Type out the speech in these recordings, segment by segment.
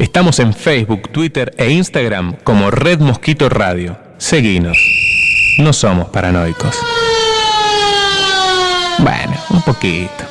Estamos en Facebook, Twitter e Instagram como Red Mosquito Radio. Seguinos. No somos paranoicos. Bueno, un poquito.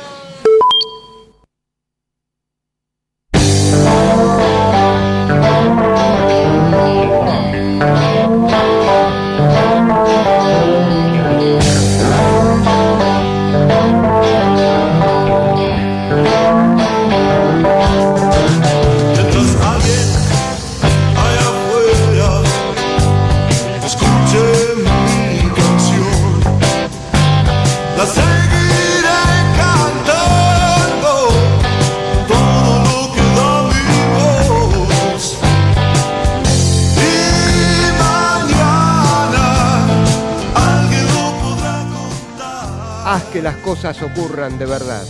De verdad.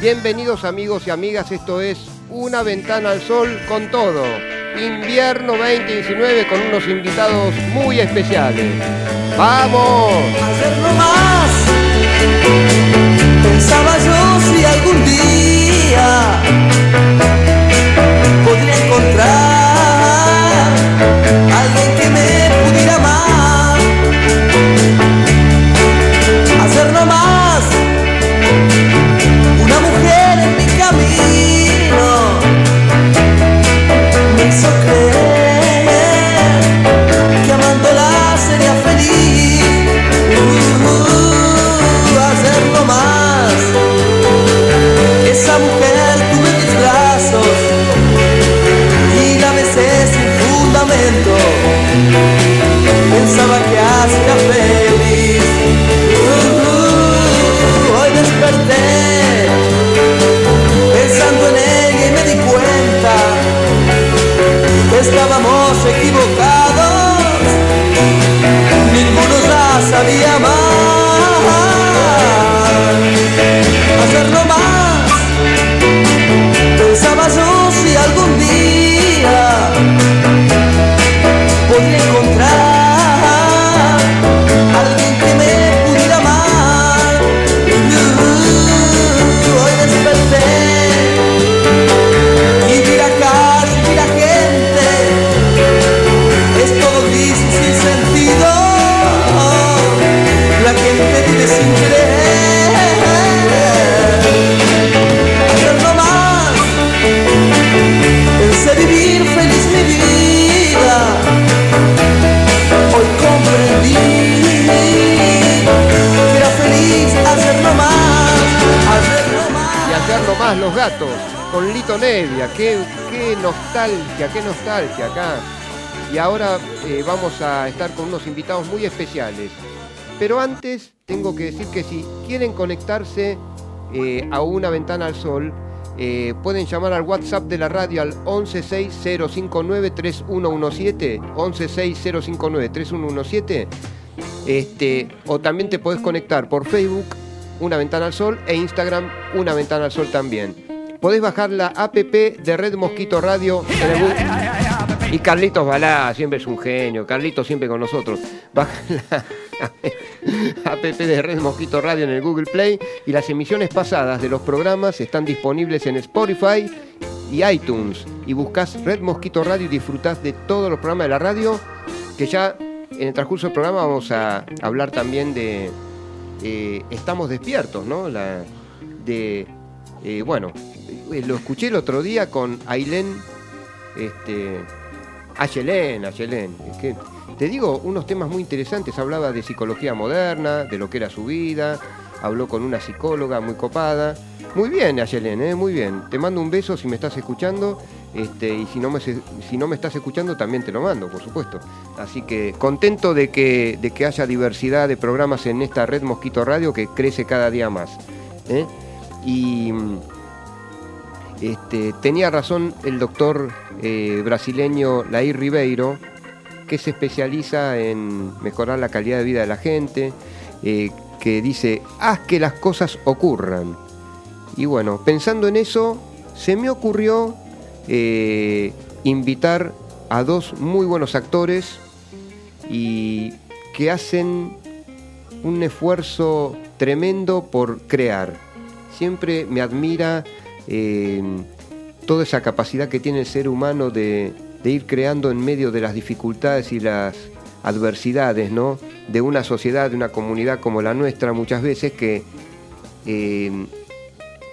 Bienvenidos amigos y amigas, esto es Una ventana al sol con todo. Invierno 2019 con unos invitados muy especiales. ¡Vamos! Hacerlo más. Pensaba yo si algún día podría encontrar alguien que me pudiera amar. Pensaba que hacía feliz. Uh, hoy desperté pensando en ella y me di cuenta que estábamos Nevia. Qué, qué nostalgia, qué nostalgia acá. Y ahora eh, vamos a estar con unos invitados muy especiales. Pero antes tengo que decir que si quieren conectarse eh, a una ventana al sol, eh, pueden llamar al WhatsApp de la radio al 1160593117, 1160593117, este, o también te podés conectar por Facebook una Ventana al Sol e Instagram Una Ventana al Sol también. Podés bajar la app de Red Mosquito Radio y Carlitos Balá, siempre es un genio, Carlitos siempre con nosotros. Baja la app de Red Mosquito Radio en el Google Play y las emisiones pasadas de los programas están disponibles en Spotify y iTunes. Y buscas Red Mosquito Radio y disfrutás de todos los programas de la radio, que ya en el transcurso del programa vamos a hablar también de, eh, estamos despiertos, ¿no? La, de, eh, bueno, lo escuché el otro día con Ailén, este, Ayelén, Ayelén, es que te digo unos temas muy interesantes, hablaba de psicología moderna, de lo que era su vida, habló con una psicóloga muy copada, muy bien Ayelén, muy bien, te mando un beso si me estás escuchando este, y si no, me, si no me estás escuchando, también te lo mando, por supuesto. Así que contento de que, de que haya diversidad de programas en esta red Mosquito Radio que crece cada día más. ¿eh? Y este, tenía razón el doctor eh, brasileño Lair Ribeiro, que se especializa en mejorar la calidad de vida de la gente, eh, que dice, haz que las cosas ocurran. Y bueno, pensando en eso, se me ocurrió eh, invitar a dos muy buenos actores y que hacen un esfuerzo tremendo por crear. Siempre me admira eh, toda esa capacidad que tiene el ser humano de, ir creando en medio de las dificultades y las adversidades, ¿no? De una sociedad, de una comunidad como la nuestra, muchas veces que eh,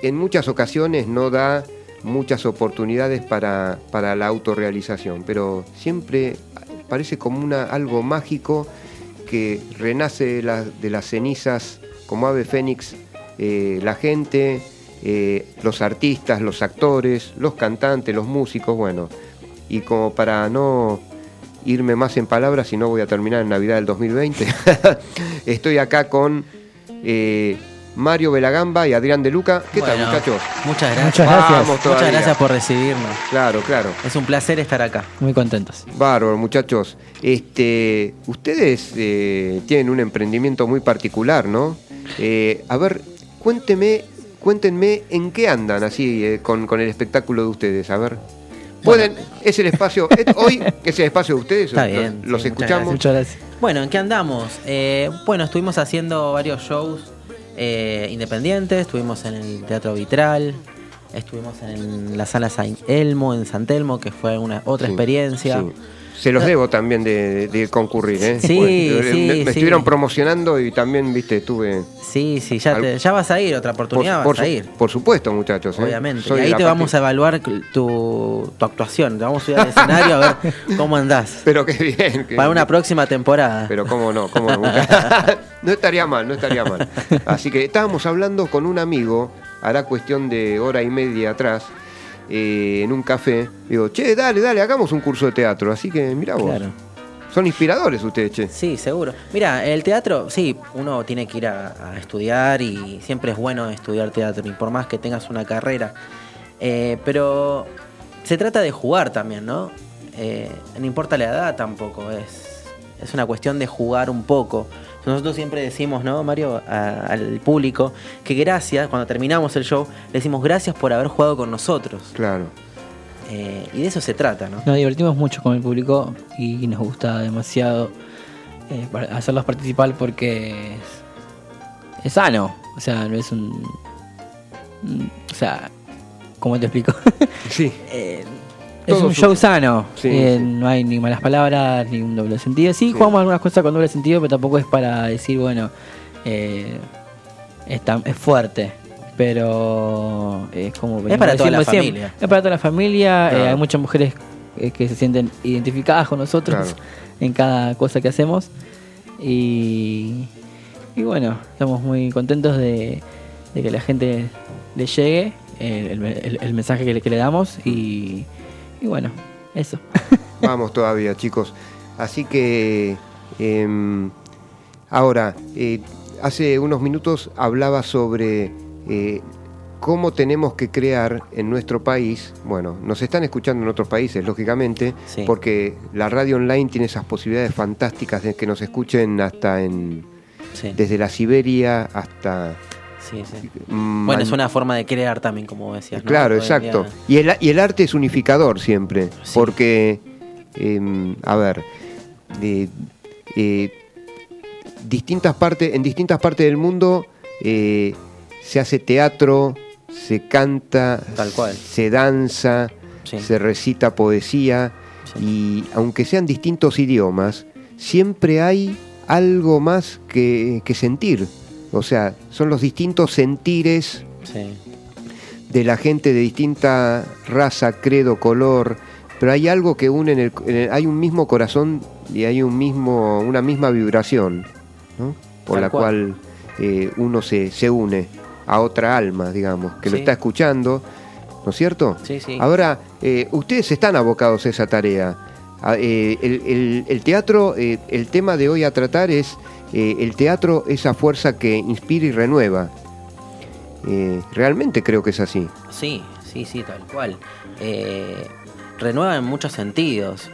en muchas ocasiones no da muchas oportunidades para, para la autorrealización, pero siempre parece como una, algo mágico que renace de las cenizas como ave fénix eh, la gente, eh, los artistas, los actores, los cantantes, los músicos, bueno, y como para no irme más en palabras, si no voy a terminar en Navidad del 2020, estoy acá con eh, Mario Belagamba y Adrián De Luca. ¿Qué tal, muchachos? Muchas gracias. Muchas gracias. Vamos Muchas todavía. gracias por recibirnos. Claro, claro. Es un placer estar acá. Muy contentos. Bárbaro, muchachos. Este, ustedes eh, tienen un emprendimiento muy particular, ¿no? Eh, a ver, cuénteme, cuéntenme en qué andan así eh, con, con el espectáculo de ustedes. A ver. Pueden, es el espacio, es- hoy es el espacio de ustedes, Está los- bien, los, sí, muchas escuchamos. Muchas gracias. Bueno, ¿en qué andamos? Eh, bueno, estuvimos haciendo varios shows eh, independientes. Estuvimos en el Teatro Vitral. Estuvimos en la sala San Elmo, en San Telmo, que fue una otra Sí, experiencia. sí. Se los debo también de, de concurrir, ¿eh? Sí, Pues, sí, me, me sí. estuvieron promocionando y también, viste, estuve... Sí, sí, ya, te- ya vas a ir, otra oportunidad por, vas a ir. por supuesto, muchachos. ¿eh? Obviamente. Y ahí te vamos a evaluar tu, tu actuación. Te vamos a subir al escenario a ver cómo andás. Pero qué bien. que- Para una próxima temporada. Pero cómo no, cómo no. no estaría mal, no estaría mal. Así que estábamos hablando con un amigo, hará cuestión de hora y media atrás, eh, en un café. Digo, che, dale, dale, hagamos un curso de teatro. Así que mira vos. Claro. Son inspiradores ustedes, che. Sí, seguro. Mira, el teatro, sí, uno tiene que ir a, a estudiar y siempre es bueno estudiar teatro, y por más que tengas una carrera. Eh, pero se trata de jugar también, ¿no? Eh, no importa la edad tampoco, es, es una cuestión de jugar un poco. Nosotros siempre decimos, ¿no, Mario, a- al público, que gracias, cuando terminamos el show, le decimos gracias por haber jugado con nosotros. Claro. Eh, y de eso se trata, ¿no? Nos divertimos mucho con el público y nos gusta demasiado eh, hacerlos participar porque es, es sano. O sea, no es un. un- O sea, ¿cómo te explico? Sí. Eh, es un show sano. Sí, Eh, sí. No hay ni malas palabras, ni un doble sentido. Sí, Sí. jugamos algunas cosas con doble sentido, pero tampoco es para decir, bueno, eh, es, tan- es fuerte. Pero es como. venimos para toda la siempre, familia. Es para toda la familia. Claro. eh, hay muchas mujeres eh, que se sienten identificadas con nosotros Claro. en cada cosa que hacemos. Y, y bueno, estamos muy contentos de, de que la gente le llegue el, el- el- el mensaje que le, que le damos. Y, y bueno, eso. Vamos todavía, chicos. Así que em, ahora, eh, hace unos minutos hablaba sobre eh, cómo tenemos que crear en nuestro país. Bueno, nos están escuchando en otros países, lógicamente, Sí. porque la radio online tiene esas posibilidades fantásticas de que nos escuchen hasta en Sí, desde la Siberia hasta sí, sí. mm, Bueno, Man- es una forma de crear también, como decías. ¿no? Claro, exacto. día- Y el, y el arte es unificador siempre, Sí. porque, eh, a ver, eh, distintas partes, en distintas partes del mundo eh, se hace teatro, se canta, Tal cual. se danza, Sí. se recita poesía, y aunque sean distintos idiomas, siempre hay algo más que, que sentir. O sea, son los distintos sentires Sí. de la gente de distinta raza, credo, color, pero hay algo que une en el, en el- hay un mismo corazón y hay un mismo, una misma vibración, ¿no? por Tal la cual. cual eh, uno se, se une a otra alma, digamos, que lo está escuchando, ¿no es cierto? Sí, sí. Ahora, eh, ustedes están abocados a esa tarea. A- eh, el, teatro, eh, el tema de hoy a tratar es eh, el teatro, esa fuerza que inspira y renueva. Realmente creo que es así. Sí, sí, sí, tal cual. Renueva en muchos sentidos.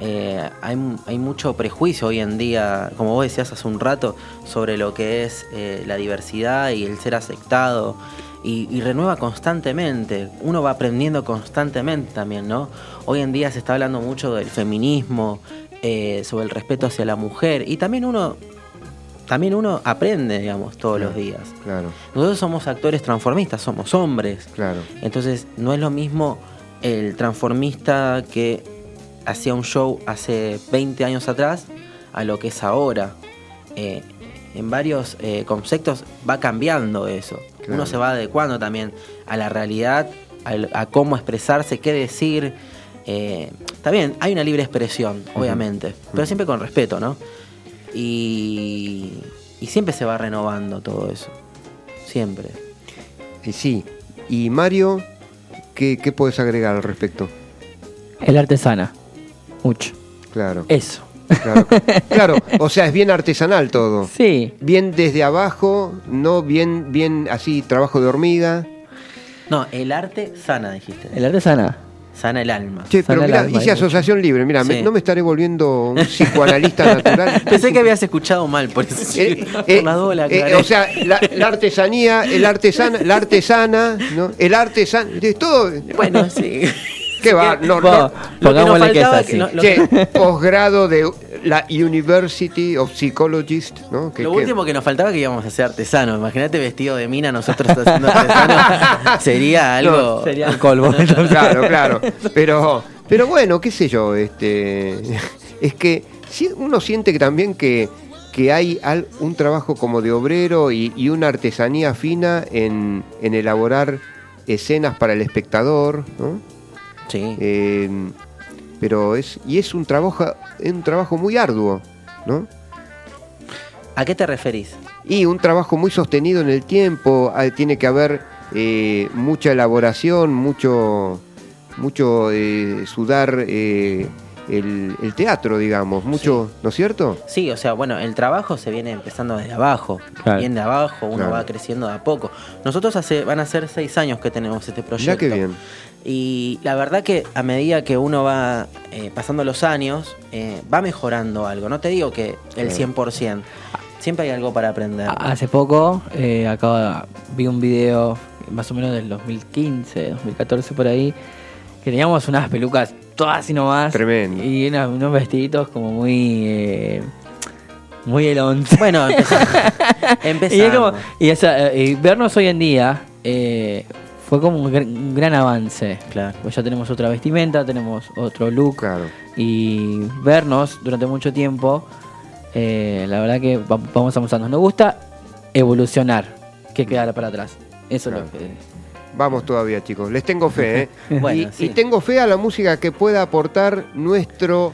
Hay, hay mucho prejuicio hoy en día, como vos decías hace un rato, sobre lo que es la diversidad y el ser aceptado. Y, y renueva constantemente. Uno va aprendiendo constantemente también, ¿no? Hoy en día se está hablando mucho del feminismo, eh, sobre el respeto hacia la mujer. Y también uno, también uno aprende, digamos, todos los días. Claro, Nosotros somos actores transformistas, somos hombres. claro. Entonces, no es lo mismo el transformista que hacía un show hace 20 años atrás a lo que es ahora. Eh, en varios eh, conceptos va cambiando eso. Claro. Uno se va adecuando también a la realidad, al- a, cómo expresarse, qué decir. Eh, está bien, hay una libre expresión, obviamente, pero siempre con respeto, ¿no? Y, y siempre se va renovando todo eso. Siempre. Y sí. Y Mario, ¿qué, qué puedes agregar al respecto? El artesana. Mucho. Claro. Eso. Claro, claro, o sea, es bien artesanal todo. Sí. Bien desde abajo, no bien, bien así, trabajo de hormiga. No, el arte sana, dijiste. El artesana. Sana el alma. Che, pero Sana el mira, alma, hice asociación libre. Mira, Sí. no me estaré volviendo un psicoanalista natural. Pensé que habías escuchado mal, por eso. Eh, por eh, la duda la eh, aclaré. o sea, la, la artesanía, el artesana, la artesana, ¿no? El artesano, de todo. bueno, sí. ¿Qué va? No, no. Lo que nos pongámosle que es así. posgrado de la University of Psychologists, ¿no? Que- Lo que- último que nos faltaba que íbamos a ser artesanos. Imagínate vestido de mina nosotros haciendo artesanos. Sería algo. Sería el colmo. Claro, claro. Pero, pero bueno, qué sé yo, este, es que si- uno siente que también que, que hay un trabajo como de obrero y, y una artesanía fina en, en elaborar escenas para el espectador, ¿no? Sí. Eh, pero es y es un trabajo es un trabajo muy arduo, ¿no? ¿A qué te referís? Y un trabajo muy sostenido en el tiempo, ah, tiene que haber eh, mucha elaboración, mucho, mucho eh, sudar eh, el, el teatro, digamos, mucho, ¿no es cierto? Sí, o sea, bueno, el trabajo se viene empezando desde abajo. Claro. Bien de abajo, uno Claro. va creciendo de a poco. Nosotros hace, van a ser seis años que tenemos este proyecto. Ya que bien. Y la verdad que a medida que uno va eh, pasando los años, eh, va mejorando algo. No te digo que el Claro. 100%. Siempre hay algo para aprender. Hace poco eh, acaba, vi un video más o menos del 2015, 2014 por ahí, que teníamos unas pelucas todas así nomás. Tremendo. Y una- unos vestiditos como muy... eh, muy el once. Bueno, empezamos. y, es como- y esa, y vernos hoy en día eh, fue como un gran, un gran avance. Claro. Pues ya tenemos otra vestimenta, tenemos otro look. Claro. Y vernos durante mucho tiempo, eh, la verdad que va- vamos avanzando. Nos gusta evolucionar, que quedar para atrás. Eso Claro. es lo que... Vamos todavía, chicos. Les tengo fe, ¿eh? Bueno, y, sí. y tengo fe a la música que pueda aportar nuestro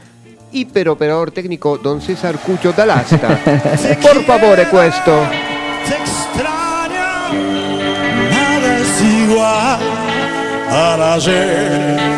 hiperoperador técnico, don César Cucho Talasta. Por favore, questo. Te extraña, nada es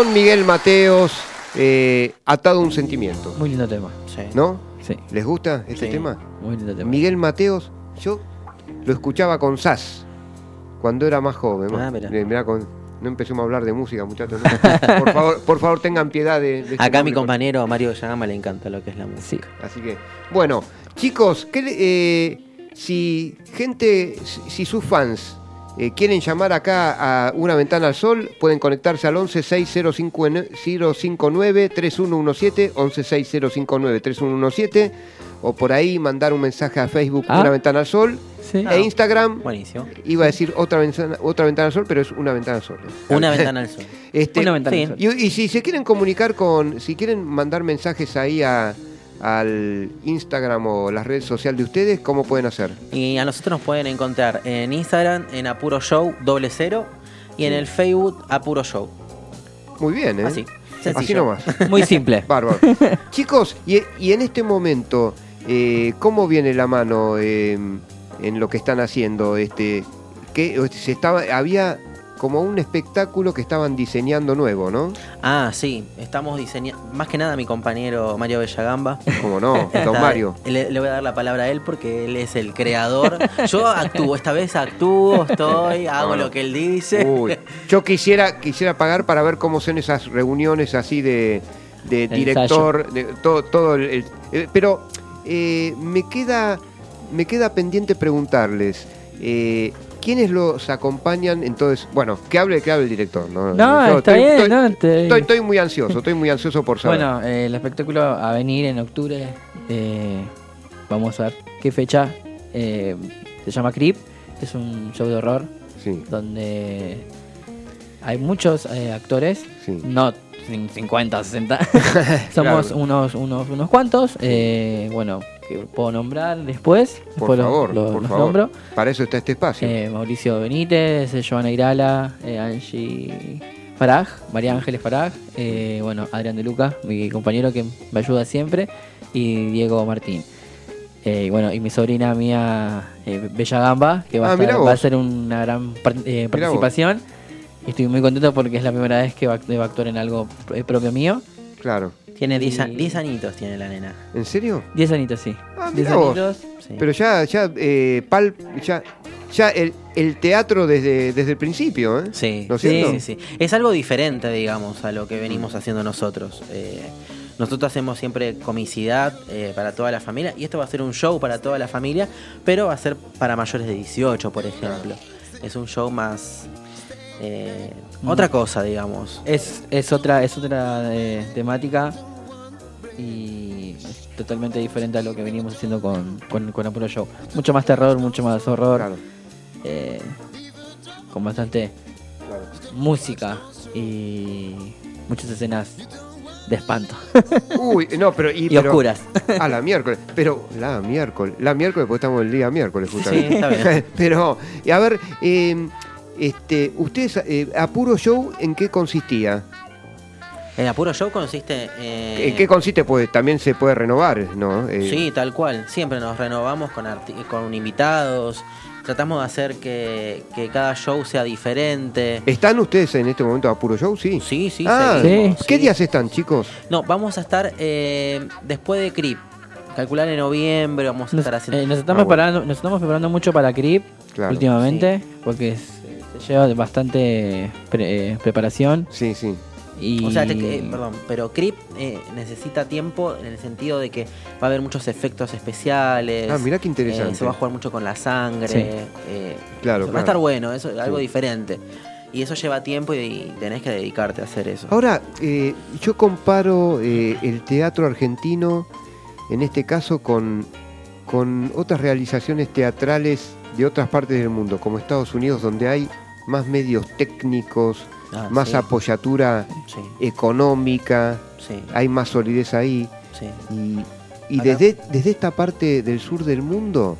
Don Miguel Mateos, eh, Atado a un sentimiento. Muy lindo tema. Sí. ¿No? Sí, ¿Les gusta este Sí. tema? muy lindo tema. Miguel Mateos, yo lo escuchaba con Sass cuando era más joven. Ah, mirá. Mirá con- no empecemos a hablar de música, muchachos. ¿no? por, favor, por favor, tengan piedad de, de este Acá a mi compañero Mario Yagama le encanta lo que es la música. Sí. Así que, bueno, chicos, ¿qué eh, si gente, si, si sus fans eh, quieren llamar acá a Una Ventana al Sol, pueden conectarse al 11 6059 3117, 11 6059 3117, o por ahí mandar un mensaje a Facebook Ah. Una Ventana al Sol, Sí. e Instagram, Buenísimo. iba a decir otra ventana, otra ventana al sol, pero es una ventana al sol. Una ventana al sol. Este, Una ventana sí. al sol. y, y si se quieren comunicar con, si quieren mandar mensajes ahí a- al Instagram o las redes sociales de ustedes, ¿cómo pueden hacer? Y a nosotros nos pueden encontrar en Instagram en Apuro Show doble cero y en el Facebook Apuro Show. Muy bien, ¿eh? Así, Así sencillo. nomás. Muy simple. Bárbaro. Chicos, y, y en este momento, eh, ¿cómo viene la mano eh, en lo que están haciendo? Este, que se estaba, había como un espectáculo que estaban diseñando nuevo, ¿no? Ah, sí, estamos diseñando. Más que nada mi compañero Mario Bellagamba. Como no, don Mario. Le, le voy a dar la palabra a él porque él es el creador. Yo actúo, esta vez actúo, estoy, hago lo que él dice. Uy, yo quisiera, quisiera pagar para ver cómo son esas reuniones así de, director, de todo, todo el, el- eh, pero eh, me queda, me queda pendiente preguntarles. eh, ¿Quiénes los acompañan? Entonces, bueno, que hable, que hable el director. No, No, Yo está estoy, bien, estoy- no, te- estoy- estoy muy ansioso, estoy muy ansioso por saber. Bueno, eh, el espectáculo a venir en octubre. eh, vamos a ver qué fecha. eh, se llama Creep. Es un show de horror sí, donde hay muchos actores. sí. No 50, 60. Somos Claro. unos, unos, unos cuantos. eh, bueno, que puedo nombrar después. Por después favor, lo- por los favor. nombro. Para eso está este espacio. Eh, Mauricio Benítez, eh, Joana Irala, eh, Angie Faraj, María Ángeles Faraj, eh, bueno, Adrián de Luca, mi compañero que me ayuda siempre, y Diego Martín. Eh, bueno, y mi sobrina mía, eh, Bella Gamba, que va, Ah, a, estar- va a ser una gran eh, vos. Y estoy muy contento porque es la primera vez que va, va a actuar en algo eh, propio mío. Claro. Tiene 10 a- Y- 10 añitos, tiene la nena. ¿En serio? Diez añitos, sí. Ah, Diez mirá vos. añitos. Sí. Pero ya, ya, eh, Pal, ya, ya el, el teatro desde, desde el principio, ¿eh? Sí, ¿No es sí, cierto? sí, sí. Es algo diferente, digamos, a lo que venimos haciendo nosotros. Eh, nosotros hacemos siempre comicidad eh, para toda la familia y esto va a ser un show para toda la familia, pero va a ser para mayores de 18, por ejemplo. Es un show más... eh, Mm. Otra cosa, digamos. Es, es otra, es otra eh, temática y es totalmente diferente a lo que venimos haciendo con, con, con Apuro Show. Mucho más terror, mucho más horror, Claro, eh, con bastante claro. música y muchas escenas de espanto Uy, no, pero. Y, y pero- oscuras. Ah, la miércoles. Pero la miércoles. La miércoles, porque estamos el día miércoles, justamente. Sí, está bien. pero, y a ver, eh, este, ustedes, eh, Apuro Show, ¿en qué consistía? El apuro show consiste en... ¿En qué consiste? Pues también se puede renovar, ¿no? Eh, Sí, tal cual. Siempre nos renovamos con, con invitados. Tratamos de hacer que, que cada show sea diferente. ¿Están ustedes en este momento a Apuro Show? Sí. Sí, sí, Ah, seguimos. ¿Qué sí. días están, chicos? No, vamos a estar eh, después de Creep. Calcular en noviembre, vamos a Nos, estar haciendo. eh, nos estamos Ah, bueno. preparando, nos estamos preparando mucho para Creep Claro. últimamente porque es- lleva bastante pre- eh, preparación Sí, sí. y O sea, te- eh, perdón, pero Creep eh, necesita tiempo en el sentido de que va a haber muchos efectos especiales. Ah, mirá qué interesante. eh, se va a jugar mucho con la sangre. Sí. eh, Claro, Va claro. a estar bueno, eso es algo Sí. diferente. Y eso lleva tiempo y tenés que dedicarte a hacer eso. Ahora, eh, yo comparo eh, el teatro argentino, en este caso, con, con otras realizaciones teatrales de otras partes del mundo, como Estados Unidos, donde hay más medios técnicos, Ah, más sí, apoyatura Sí, económica, sí, hay más solidez ahí. Y, desde, desde esta parte del sur del mundo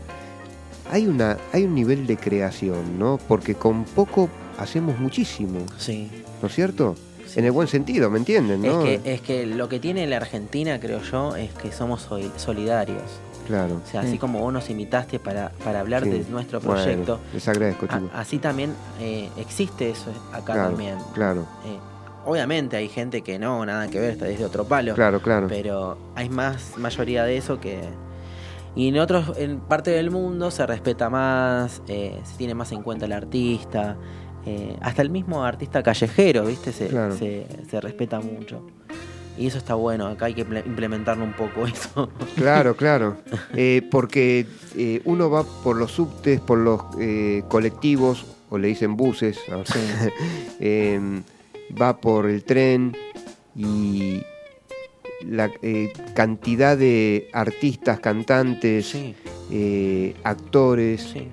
hay, una, hay un nivel de creación, ¿no? Porque con poco hacemos muchísimo, sí. ¿no es cierto? En el buen sentido, ¿me entienden? Es que, es que lo que tiene la Argentina, creo yo, es que somos sol- solidarios. Claro. O sea, así Sí. como vos nos invitaste para, para hablar Sí. de nuestro Bueno, proyecto, les agradezco, a- así también eh, existe eso acá Claro, también. claro. Eh, obviamente hay gente que no, nada que ver, está desde otro palo. Claro, claro. Pero hay más mayoría de eso que. Y en otros, en parte del mundo se respeta más, eh, se tiene más en cuenta el artista, eh, hasta el mismo artista callejero, ¿viste? Se, Claro. se, se respeta mucho. Y eso está bueno, acá hay que ple- implementarlo un poco eso. Claro, claro. Eh, porque eh, uno va por los subtes, por los eh, colectivos, o le dicen buses, em, va por el tren y la cantidad de artistas, cantantes, Sí, actores sí.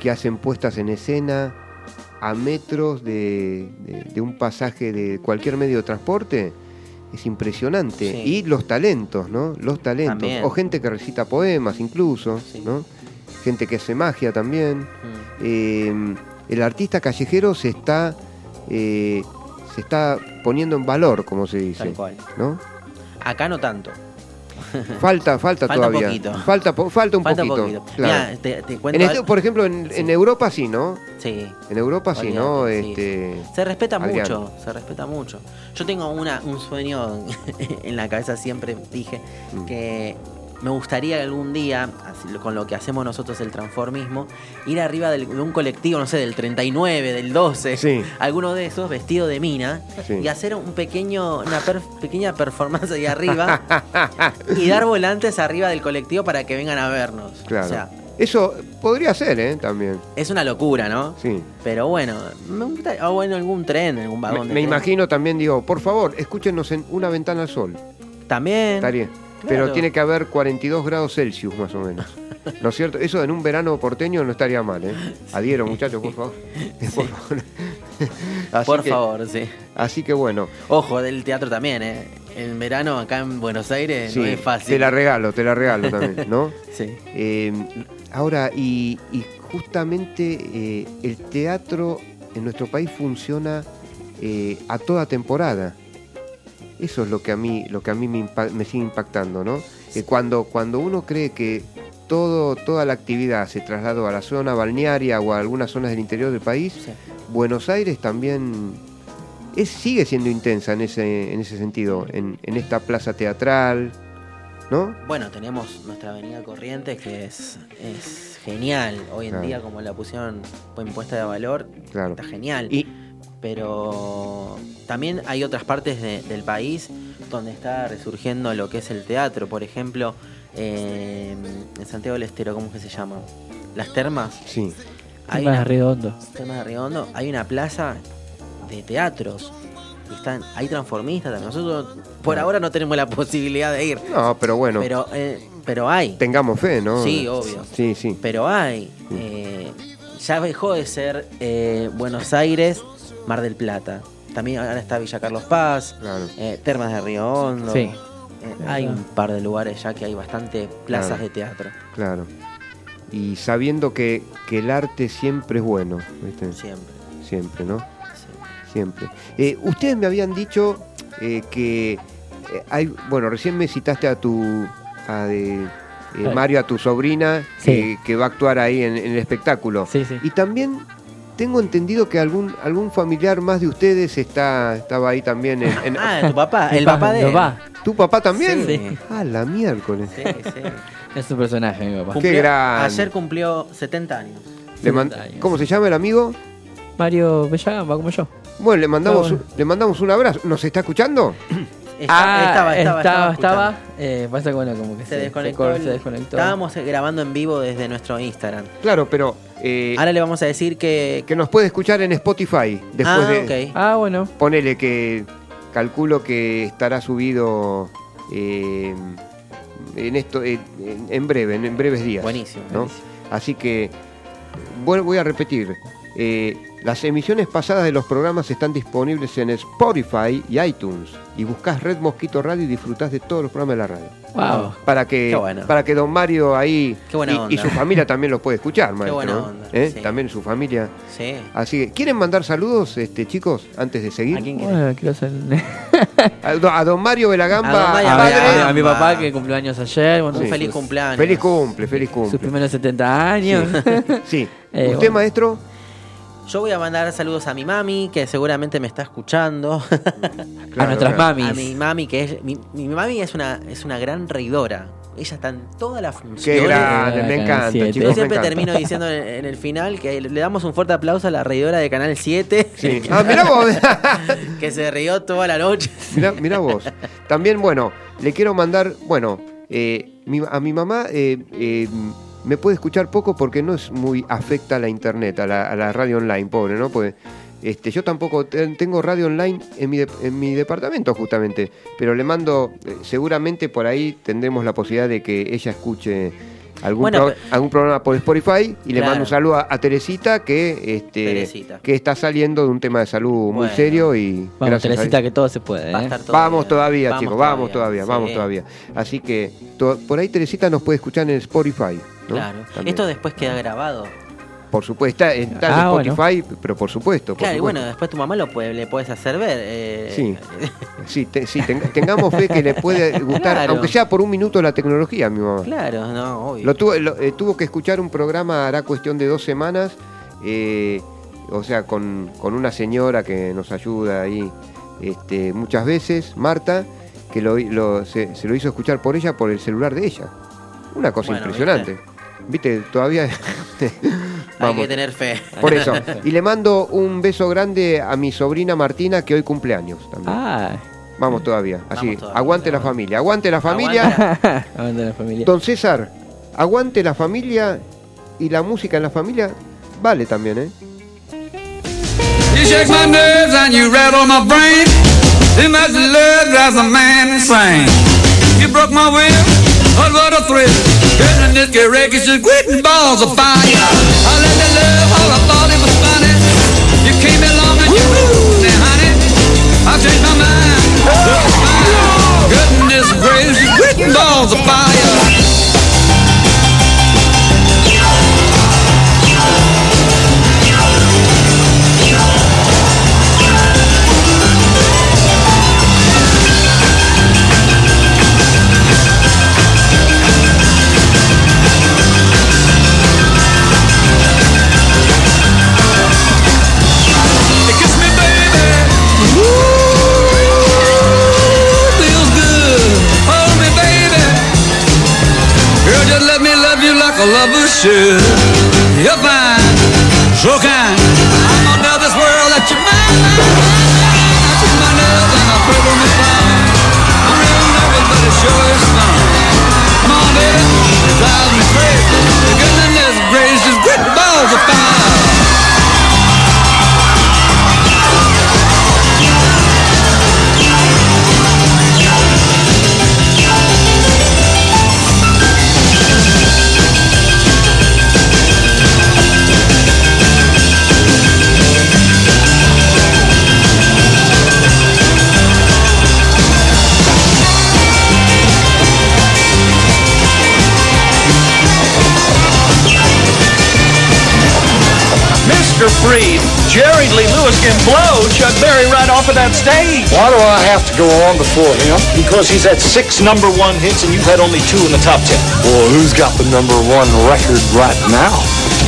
que hacen puestas en escena a metros de, de- de un pasaje de cualquier medio de transporte es impresionante. Sí. Y los talentos, ¿no? Los talentos. También. O gente que recita poemas incluso, Sí. ¿no? Gente que hace magia también. Mm. Eh, el artista callejero se está, eh, se está poniendo en valor, como se dice. Tal cual. ¿no? Acá no tanto. Falta, falta, Falta un todavía. poquito. Falta, po- falta un Falta poquito. claro. Mirá, te, te En este- por ejemplo, en. Europa sí, ¿no? Sí. En Europa sí, ¿no? Sí. Este, Se respeta Adrián. mucho, se respeta mucho. Yo tengo una, un sueño en la cabeza, siempre dije Mm. que me gustaría algún día, con lo que hacemos nosotros el transformismo, ir arriba del- de un colectivo, no sé, del 39, del 12, Sí. alguno de esos vestido de mina, Sí. y hacer un pequeño, una per- pequeña performance ahí arriba y dar volantes arriba del colectivo para que vengan a vernos. Claro. O sea, Eso podría ser, ¿eh? También. es una locura, ¿no? Sí. Pero bueno, me gusta, o bueno, algún tren, algún Me, vagón de me tren. imagino también, digo, por favor, escúchenos en Una Ventana al Sol. También. Estaría. Pero Claro. tiene que haber 42 grados Celsius, más o menos. ¿No es cierto? Eso en un verano porteño no estaría mal, ¿eh? Adhiero, muchachos, por favor. Por favor. Así Por que- favor, sí. Así que bueno, Ojo, del teatro también, ¿eh? En verano acá en Buenos Aires sí, no es fácil. te la regalo, te la regalo también, ¿no? Sí. Eh, ahora, y, y justamente eh, el teatro en nuestro país funciona eh, a toda temporada. Eso es lo que a mí, lo que a mí me, sigue impactando, ¿no? Eh, cuando, cuando uno cree que todo, toda la actividad se trasladó a la zona balnearia o a algunas zonas del interior del país, Sí. Buenos Aires también es, sigue siendo intensa en ese, en ese sentido, en, en esta plaza teatral, ¿no? Bueno, tenemos nuestra avenida Corrientes que es, es genial. Hoy en Claro. día, como la pusieron fue impuesta de valor, Claro. está genial. Y Pero también hay otras partes de- del país donde está resurgiendo lo que es el teatro. Por ejemplo, eh, en Santiago del Estero, ¿cómo es que se llama? Las termas. sí, Hay Más una- redondo. Termas de Redondo, hay una plaza de teatros. Y están, hay transformistas también. Nosotros por ahora no tenemos la posibilidad de ir. no, pero bueno. Pero, eh, pero hay. Tengamos fe, ¿no? Sí, obvio. Sí, sí. Pero hay. eh, ya dejó de ser eh, Buenos Aires, Mar del Plata. También ahora está Villa Carlos Paz, Claro. eh, Termas de Río Hondo. Sí. Eh, hay un par de lugares ya que hay bastante plazas Claro. de teatro. Claro. Y sabiendo que, que el arte siempre es bueno, ¿viste? Siempre. Siempre, ¿no? sí. Siempre. Eh, ustedes me habían dicho eh, que eh, hay, bueno, recién me citaste a tu, a de, eh. Mario, a tu sobrina, que, Sí. que va a actuar ahí en, en el espectáculo. Sí, sí. Y también tengo entendido que algún, algún familiar más de ustedes está, estaba ahí también. En, en- Ah, tu papá, el Pa- papá de va. ¿Tu papá también? Sí. Ah, la miércoles. Sí, sí. Es un personaje, mi papá. Qué grande. Ayer cumplió 70 años. Le man- 70 años. ¿Cómo se llama el amigo? Mario Bellaga va como yo. Bueno, le mandamos, Ah, bueno. le mandamos un abrazo. ¿Nos está escuchando? Está- estaba, estaba, estaba, estaba. escuchando. eh, pasa que bueno, como que Se desconectó. cor- el- se desconectó. Estábamos grabando en vivo desde nuestro Instagram. Claro, pero eh, Ahora le vamos a decir que. que nos puede escuchar en Spotify. Después ah, de. ok. Ah, bueno. Ponele que calculo que estará subido eh, en esto eh, en, en breve, en, en breves días. Buenísimo. ¿no? buenísimo. Así que bueno, voy a repetir. Eh, las emisiones pasadas de los programas están disponibles en Spotify y iTunes. Y buscás Red Mosquito Radio y disfrutás de todos los programas de la radio. Wow. Para que, Qué bueno. para que don Mario ahí Qué buena y, onda. y su familia también lo puede escuchar, maestro. buena ¿no? onda, ¿Eh? sí. También su familia. Sí. Así que, ¿quieren mandar saludos, este, chicos, antes de seguir? ¿A quién? Bueno, quiero hacer. A, do- a don Mario Belagamba, A don Mario a, padre. mi- a mi- a Belagamba. mi papá que cumplió años ayer. Bueno, Un feliz sus- cumpleaños. Feliz cumple, feliz Sus cumple. primeros 70 años. Sí. Eh, ¿Usted, bueno. maestro? Yo voy a mandar saludos a mi mami, que seguramente me está escuchando. a nuestras claro. mamis. A mi mami, que es. Mi, mi mami es una, es una gran reidora. Ella está en toda la función. Qué grande, me encanta, chicos. Yo siempre encanta. termino diciendo en, en el final que le damos un fuerte aplauso a la reidora de Canal 7. Sí. Ah, mirá vos. que se rió toda la noche. Mirá, mirá vos. También, bueno, le quiero mandar, bueno, eh, mi- a mi mamá eh, eh, me puede escuchar poco porque no es muy afecta a la internet, a la, a la radio online, pobre, ¿no? Pues este, yo tampoco te- tengo radio online en mi, de- en mi departamento justamente, pero le mando, eh, seguramente por ahí tendremos la posibilidad de que ella escuche algún, Bueno, pro- algún programa por Spotify y le mando un saludo a, a Teresita que, este, Teresita. que está saliendo de un tema de salud muy Bueno. serio y Vamos, gracias Teresita, que todo se puede. Va a ¿eh? estar todo Vamos todavía, chicos, vamos todavía, vamos todavía. Así que to- por ahí Teresita nos puede escuchar en Spotify. ¿No? Claro. También. Esto después queda grabado. Por supuesto, está, está en Ah, bueno. Spotify, pero por supuesto. por Claro, y bueno, después tu mamá lo puede, le puedes hacer ver. eh, Sí. Sí, te- sí, ten- tengamos fe que le puede gustar, Claro. aunque sea por un minuto, la tecnología a mi mamá. Claro, no, obvio. Lo tuvo, lo- eh, tuvo que escuchar un programa, hará cuestión de dos semanas, eh, o sea, con, con una señora que nos ayuda ahí este, muchas veces, Marta, que lo, lo- se, se lo hizo escuchar por ella, por el celular de ella. Una cosa Bueno, impresionante. ¿Viste? Todavía... Hay que tener fe. Por eso. Y le mando un beso grande a mi sobrina Martina, que hoy cumpleaños también. Ah, Vamos todavía. Así, Vamos todavía. aguante la familia. Aguante la familia. Aguanta la familia. Don César, aguante la familia y la música en la familia vale también, ¿eh? You shake my nerves and you rattle my brain. Too much love drives a man insane. You broke my will, oh what a thrill. Turning this get wreckage just quitting balls of fire. I let the love all I thought it was funny. You came along and you moved me, honey. I changed my mind. Look fine. Goodness gracious, quitting balls of fire. You like a lover should. You're fine, Jerry Lee Lewis can blow Chuck Berry right off of that stage. Why do I have to go on before him? Because he's had six number one hits and you've had only two in the top ten. Well, who's got the number one record right now?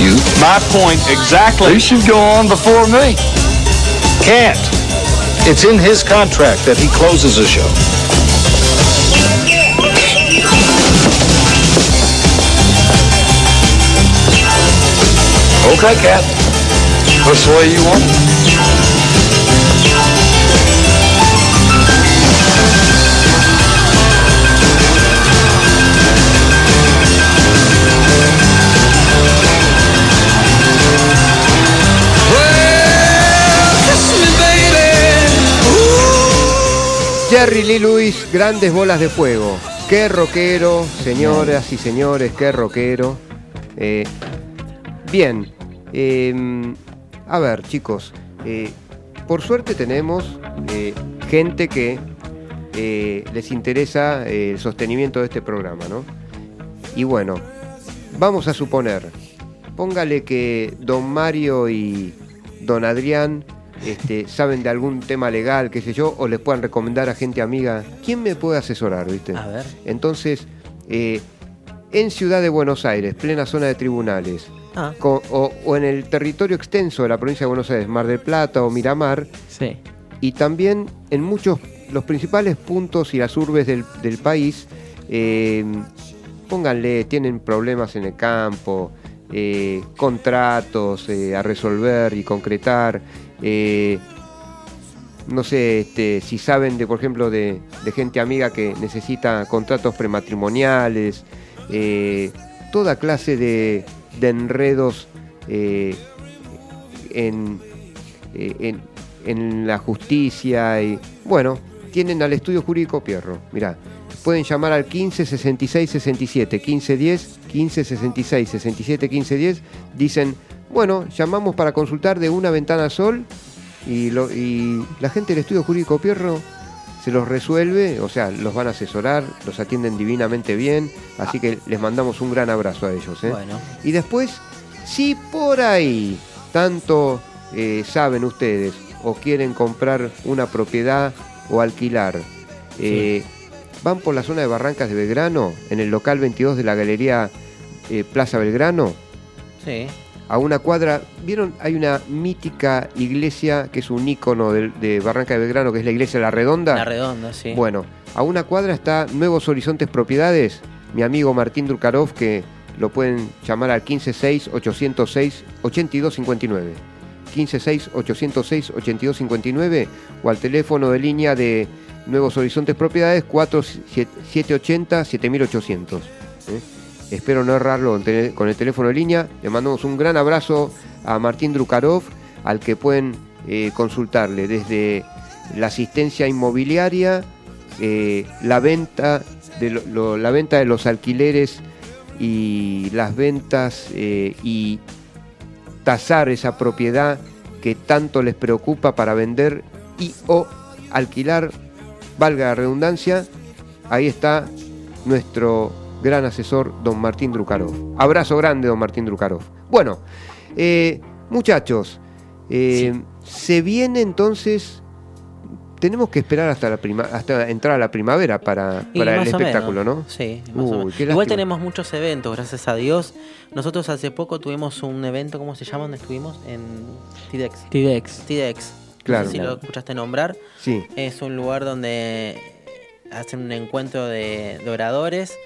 You. My point exactly. He should go on before me. Can't. It's in his contract that he closes the show. Okay, Cat. Way. Ooh. Jerry Lee Lewis, grandes bolas de fuego. Qué rockero, señoras y señores, qué rockero. Eh, bien, eh, a ver chicos, eh, por suerte tenemos eh, gente que eh, les interesa el sostenimiento de este programa, ¿no? Y bueno, vamos a suponer, póngale que don Mario y don Adrián este, saben de algún tema legal, qué sé yo, o les puedan recomendar a gente amiga. ¿Quién me puede asesorar, viste? A ver. Entonces, en Ciudad de Buenos Aires, plena zona de tribunales, Ah, o, o en el territorio extenso de la provincia de Buenos Aires, Mar del Plata o Miramar, Sí. y también en muchos, los principales puntos y las urbes del, del país, eh, pónganle, tienen problemas en el campo, eh, contratos eh, a resolver y concretar, no sé, este, si saben de, por ejemplo, de, de gente amiga que necesita contratos prematrimoniales, toda clase de, de enredos eh, en, eh, en, en la justicia y bueno, tienen al estudio jurídico Pierro. Mirá, pueden llamar al 15 66 67 15 10 15 66 67 15 10. Dicen, bueno, llamamos para consultar de una ventana sol y, lo- y la gente del estudio jurídico Pierro se los resuelve, o sea, los van a asesorar, los atienden divinamente bien, así que les mandamos un gran abrazo a ellos. ¿eh? bueno. Y después, si por ahí tanto eh, saben ustedes o quieren comprar una propiedad o alquilar, eh, van por la zona de Barrancas de Belgrano, en el local 22 de la Galería Plaza Belgrano, Sí. A una cuadra, ¿vieron? Hay una mítica iglesia que es un ícono de, de Barranca de Belgrano, que es la iglesia La Redonda. La redonda, sí. Bueno, a una cuadra está Nuevos Horizontes Propiedades. Mi amigo Martín Drukarov, que lo pueden llamar al 156-806-8259. 156-806-8259 o al teléfono de línea de Nuevos Horizontes Propiedades 4780-7800. ¿eh? Espero no errarlo con el teléfono de línea. Le mandamos un gran abrazo a Martín Drukarov, al que pueden eh, consultarle desde la asistencia inmobiliaria, eh, la venta de la venta de los alquileres y las ventas eh, y tasar esa propiedad que tanto les preocupa para vender y o alquilar, valga la redundancia, ahí está nuestro gran asesor, don Martín Drukarov. Abrazo grande, don Martín Drukarov. Bueno, eh, muchachos, eh, se viene entonces. Tenemos que esperar hasta la prima, hasta entrar a la primavera para, el espectáculo, menos, ¿no? Sí, más o menos. Igual tenemos muchos eventos, gracias a Dios. Nosotros hace poco tuvimos un evento, ¿cómo se llama? ¿Dónde estuvimos? En TIDEX. TIDEX. TIDEX. Claro. No sé si lo escuchaste nombrar. Sí, Es un lugar donde hacen un encuentro de, de oradores,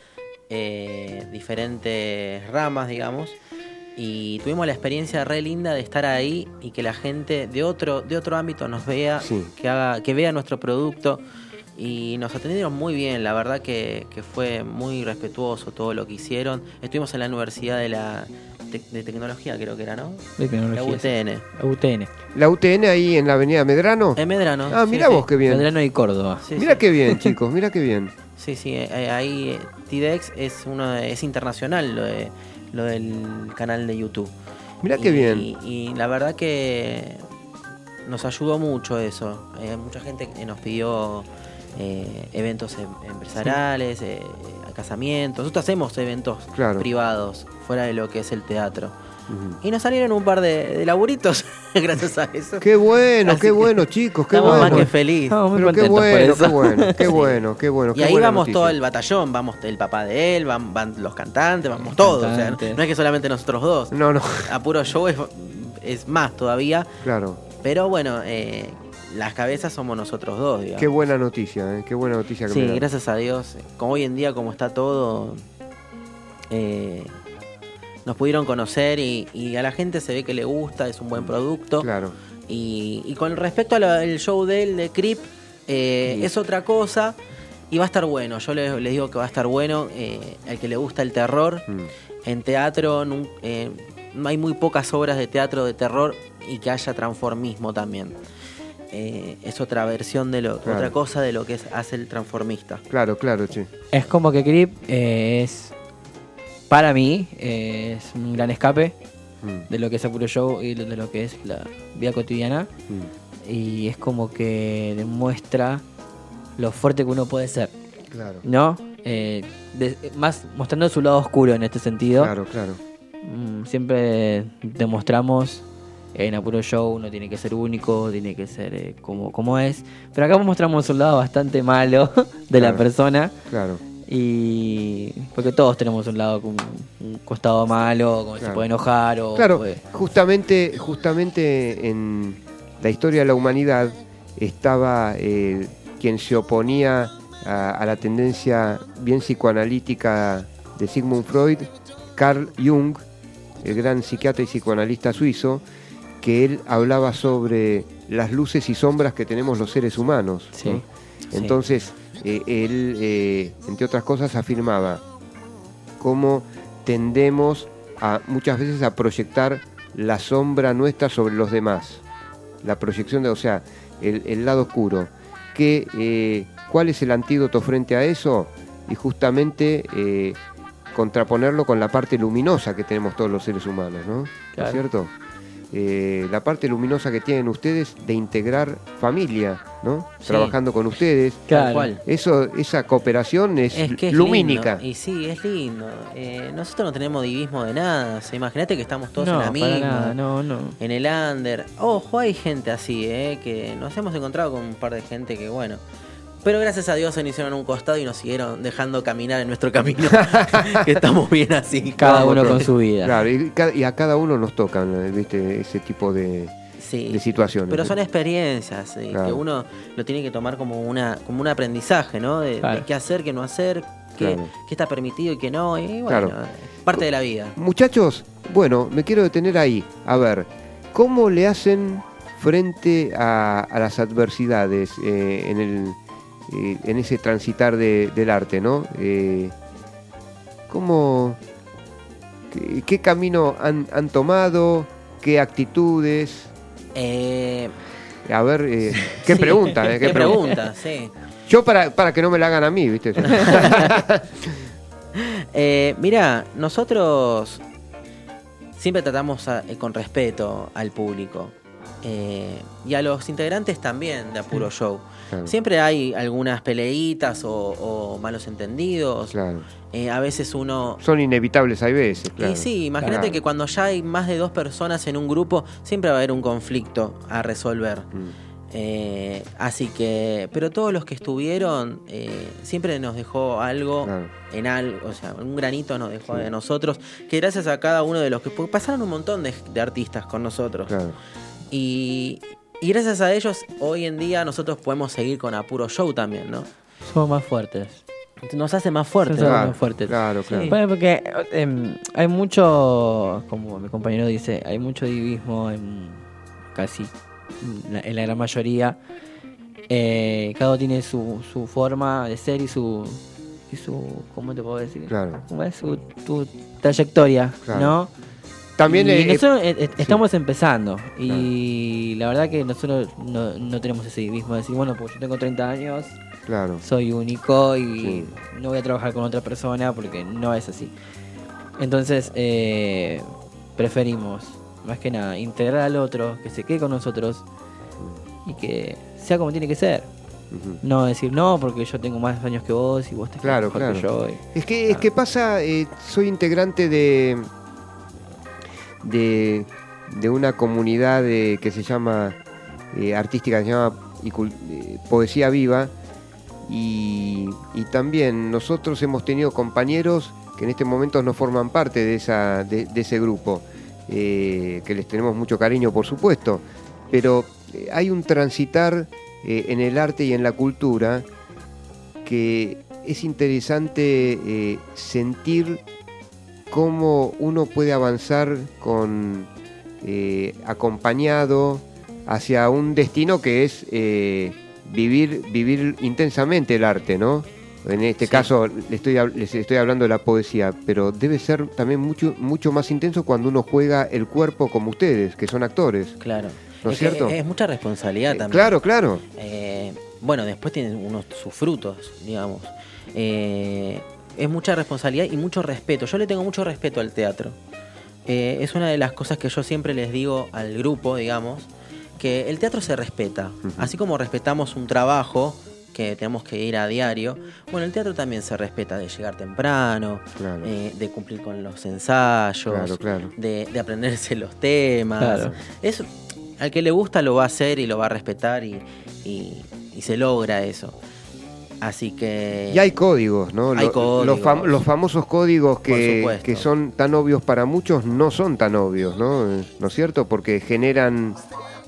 eh, diferentes ramas, digamos. Y tuvimos la experiencia re linda de estar ahí y que la gente de otro, de otro ámbito nos vea, Sí. que haga, que vea nuestro producto. Y nos atendieron muy bien, la verdad que, que fue muy respetuoso todo lo que hicieron. Estuvimos en la Universidad de la de Tecnología, creo que era, ¿no? De La tecnología. UTN. UTN. la UTN ahí en la avenida Medrano. En Medrano. Ah, mira sí. vos qué bien. Medrano y Córdoba. Sí, mira sí. qué bien, chicos, mira qué bien. Sí, sí, eh, ahí TIDEX es uno de- es internacional lo, de, lo del canal de YouTube. Mira qué bien. Y, la verdad que nos ayudó mucho eso. Eh, mucha gente que nos pidió eh, eventos em- empresariales, eh, casamientos. Nosotros hacemos eventos Claro. privados fuera de lo que es el teatro. Y nos salieron un par de, de laburitos gracias a eso. Qué bueno, Así qué que bueno, chicos, qué Estamos bueno. más que felices. Estamos muy Pero qué bueno, eso. qué bueno, qué bueno, qué bueno. Y qué ahí vamos noticia. todo el batallón, vamos el papá de él, van, van los cantantes, vamos todos. O sea, no, es que solamente nosotros dos. No, no, A puro show es, es más todavía. claro. Pero bueno, eh, las cabezas somos nosotros dos, digamos. Qué buena noticia, eh, qué buena noticia que Sí, me gracias a Dios. Como hoy en día, como está todo, eh, nos pudieron conocer y, y a la gente se ve que le gusta, es un buen producto. Claro. Y, y con respecto al show de él, de Creep, eh, Sí. es otra cosa y va a estar bueno. Yo les, les digo que va a estar bueno. Eh, al que le gusta el terror, Mm. en teatro nun- eh, hay muy pocas obras de teatro de terror y que haya transformismo también. Eh, es otra versión de lo, Claro. otra cosa de lo que es, hace el transformista. Claro, claro, che. Es como que Creep eh, es, para mí, eh, es un gran escape Mm, de lo que es Apuro Show y de lo que es la vida cotidiana. mm, Y es como que demuestra lo fuerte que uno puede ser, Claro, ¿no? Eh, de- más mostrando su lado oscuro en este sentido. claro, claro. Mm, siempre demostramos en Apuro Show uno tiene que ser único, tiene que ser eh, como, como es. Pero acá mostramos un lado bastante malo de la persona. Claro. Y porque todos tenemos un lado, un, un costado malo, como se puede enojar o Claro, puede- justamente, justamente en la historia de la humanidad estaba eh, quien se oponía a, a la tendencia bien psicoanalítica de Sigmund Freud, Carl Jung, el gran psiquiatra y psicoanalista suizo, que él hablaba sobre las luces y sombras que tenemos los seres humanos. Sí, ¿no? sí. Entonces, eh, él, eh, entre otras cosas, afirmaba cómo tendemos a muchas veces a proyectar la sombra nuestra sobre los demás. La proyección de, o sea, el, el lado oscuro. Que, eh, ¿Cuál es el antídoto frente a eso? Y justamente contraponerlo con la parte luminosa que tenemos todos los seres humanos, ¿no? ¿No es Claro. cierto? Eh, la parte luminosa que tienen ustedes de integrar familia, ¿no? Sí. Trabajando con ustedes. Claro. Tal cual. Eso, esa cooperación es, Es que es lumínica. lindo. Y sí, es lindo. Eh, nosotros no tenemos divismo de nada. O sea, imagínate que estamos todos no, en la para misma. nada, no, no. En el under. Ojo, hay gente así, ¿eh? Que nos hemos encontrado con un par de gente que, bueno. Pero gracias a Dios se nos hicieron un costado y nos siguieron dejando caminar en nuestro camino. que estamos bien así. Cada uno con su vida. Claro, y, a cada uno nos tocan ¿viste? ese tipo de, Sí. de situaciones. Pero son experiencias Claro. que uno lo tiene que tomar como una como un aprendizaje, ¿no? De, qué hacer, qué no hacer, qué, Claro. qué está permitido y qué no. Y bueno, Claro. parte de la vida. Muchachos, bueno, me quiero detener ahí. A ver, ¿cómo le hacen frente a, a las adversidades eh, en, el, eh, en ese transitar de- del arte, ¿no? Eh, ¿Cómo, qué, qué camino han, han tomado? ¿Qué actitudes? Eh, A ver, eh, qué sí. pregunta, eh, ¿Qué, pregunta? Sí. Yo para, para que no me la hagan a mí, ¿viste? Eh, mira, nosotros siempre tratamos a- con respeto al público y a los integrantes también de Apuro Show. Claro. Siempre hay algunas peleitas o, o malos entendidos. Claro. Eh, a veces uno Son inevitables hay veces, claro. Y sí, imagínate Claro. que cuando ya hay más de dos personas en un grupo, siempre va a haber un conflicto a resolver. Mm. Eh, así que, pero todos los que estuvieron, eh, siempre nos dejó algo Claro. en algo, o sea, un granito nos dejó de nosotros, que gracias a cada uno de los que, porque pasaron un montón de, de artistas con nosotros. Claro. Y, y gracias a ellos, hoy en día nosotros podemos seguir con Apuro Show también, ¿no? Somos más fuertes. Nos hace más fuertes. Claro, más fuertes. claro, claro. Sí. Bueno, porque em, hay mucho, como mi compañero dice, hay mucho divismo en casi en la, en la gran mayoría. Eh, cada uno tiene su, su forma de ser y su, y su ¿cómo te puedo decir? Claro. ¿Cómo es su tu trayectoria, Claro. ¿no? También y nosotros eh, eh, estamos empezando y la verdad que nosotros no, no tenemos ese de decir, bueno, pues yo tengo 30 años, claro. soy único y Sí. no voy a trabajar con otra persona porque no es así. Entonces, eh, preferimos, más que nada, integrar al otro, que se quede con nosotros y que sea como tiene que ser. No decir, no, porque yo tengo más años que vos y vos te Claro, mejor que claro. yo. y- Es que, es que pasa, eh, soy integrante de, de, de una comunidad que se llama eh, artística, que se llama y eh, Poesía Viva, y, y también nosotros hemos tenido compañeros que en este momento no forman parte de, esa, de, ese grupo, eh, que les tenemos mucho cariño, por supuesto, pero hay un transitar en el arte y en la cultura que es interesante sentir cómo uno puede avanzar con eh, acompañado hacia un destino que es eh, vivir vivir intensamente el arte, ¿no? En este Sí. caso le estoy, les estoy hablando de la poesía, pero debe ser también mucho mucho más intenso cuando uno juega el cuerpo como ustedes, que son actores. Claro. ¿No es cierto? Es mucha responsabilidad Eh, también. claro, claro. Bueno, después tienen unos sus frutos, digamos. Eh, es mucha responsabilidad y mucho respeto. Yo le tengo mucho respeto al teatro. Eh, es una de las cosas que yo siempre les digo al grupo, digamos, que el teatro se respeta. Así como respetamos un trabajo que tenemos que ir a diario, bueno, el teatro también se respeta de llegar temprano, Claro. eh, de cumplir con los ensayos, Claro, claro. De, de aprenderse los temas. Es, al que le gusta lo va a hacer y lo va a respetar y, y- y se logra eso. Así que... Y hay códigos, ¿no? Hay códigos. Los, fam- los famosos códigos que, que son tan obvios para muchos no son tan obvios, ¿no? ¿No es cierto? Porque generan